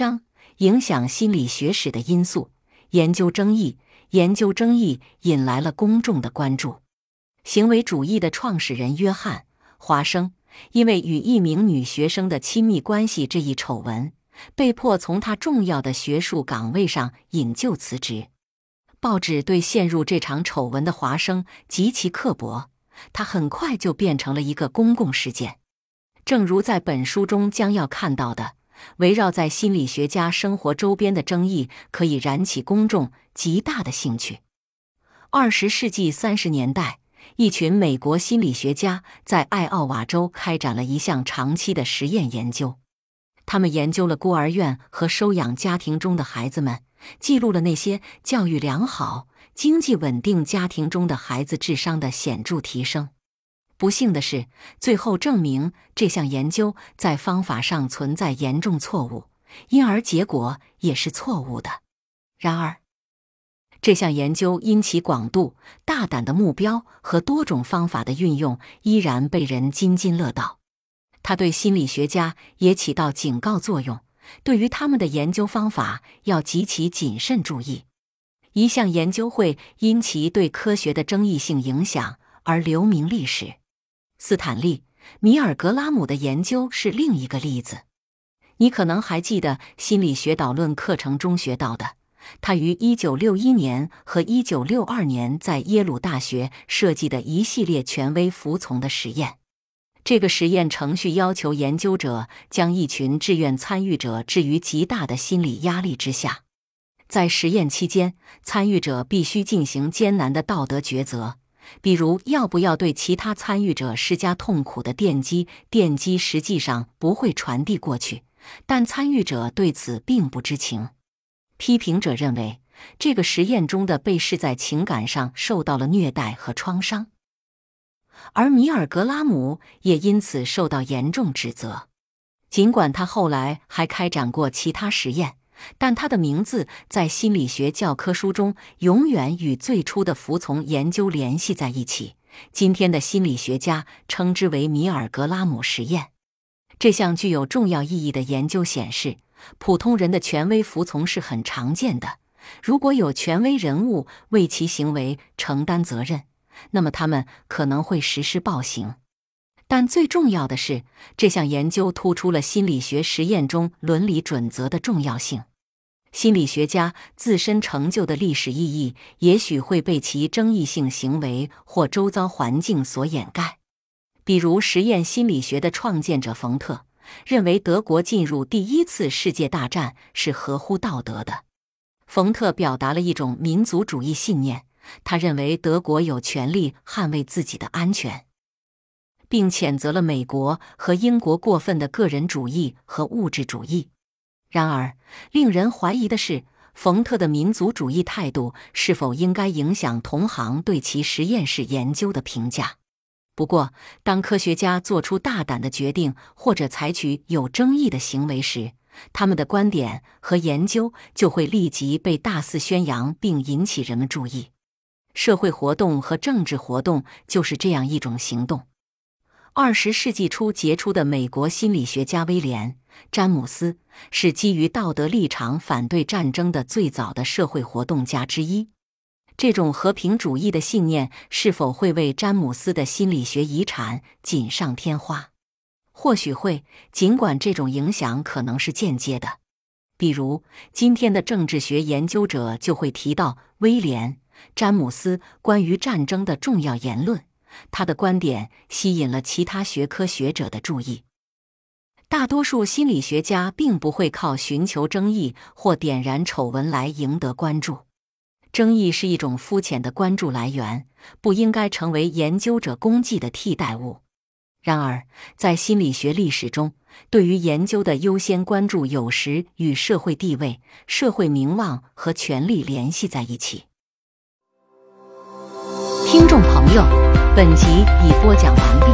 第一章：影响心理学史的因素。研究争议，研究争议引来了公众的关注。行为主义的创始人约翰·华生，因为与一名女学生的亲密关系这一丑闻，被迫从他重要的学术岗位上引咎辞职。报纸对陷入这场丑闻的华生极其刻薄，他很快就变成了一个公共事件。正如在本书中将要看到的，围绕在心理学家生活周边的争议可以燃起公众极大的兴趣。二十世纪三十年代，一群美国心理学家在爱奥瓦州开展了一项长期的实验研究，他们研究了孤儿院和收养家庭中的孩子们。记录了那些教育良好、经济稳定家庭中的孩子智商的显著提升。不幸的是，最后证明这项研究在方法上存在严重错误，因而结果也是错误的。然而，这项研究因其广度、大胆的目标和多种方法的运用，依然被人津津乐道。它对心理学家也起到警告作用。对于他们的研究方法要极其谨慎注意。一项研究会因其对科学的争议性影响而留名历史。斯坦利·米尔格拉姆的研究是另一个例子。你可能还记得心理学导论课程中学到的，他于1961年和1962年在耶鲁大学设计的一系列权威服从的实验。这个实验程序要求研究者将一群志愿参与者置于极大的心理压力之下，在实验期间，参与者必须进行艰难的道德抉择，比如要不要对其他参与者施加痛苦的电击。电击实际上不会传递过去，但参与者对此并不知情。批评者认为，这个实验中的被试在情感上受到了虐待和创伤。而米尔格拉姆也因此受到严重指责。尽管他后来还开展过其他实验，但他的名字在心理学教科书中永远与最初的服从研究联系在一起。今天的心理学家称之为米尔格拉姆实验。这项具有重要意义的研究显示，普通人的权威服从是很常见的。如果有权威人物为其行为承担责任。那么他们可能会实施暴行，但最重要的是，这项研究突出了心理学实验中伦理准则的重要性。心理学家自身成就的历史意义，也许会被其争议性行为或周遭环境所掩盖。比如，实验心理学的创建者冯特认为，德国进入第一次世界大战是合乎道德的。冯特表达了一种民族主义信念。他认为德国有权利捍卫自己的安全，并谴责了美国和英国过分的个人主义和物质主义。然而，令人怀疑的是，冯特的民族主义态度是否应该影响同行对其实验室研究的评价。不过，当科学家做出大胆的决定或者采取有争议的行为时，他们的观点和研究就会立即被大肆宣扬，并引起人们注意。社会活动和政治活动就是这样一种行动。二十世纪初杰出的美国心理学家威廉·詹姆斯是基于道德立场反对战争的最早的社会活动家之一。这种和平主义的信念是否会为詹姆斯的心理学遗产锦上添花？或许会，尽管这种影响可能是间接的。比如，今天的政治学研究者就会提到威廉。詹姆斯关于战争的重要言论，他的观点吸引了其他学科学者的注意。大多数心理学家并不会靠寻求争议或点燃丑闻来赢得关注。争议是一种肤浅的关注来源，不应该成为研究者功绩的替代物。然而，在心理学历史中，对于研究的优先关注有时与社会地位、社会名望和权力联系在一起。听众朋友，本集已播讲完毕，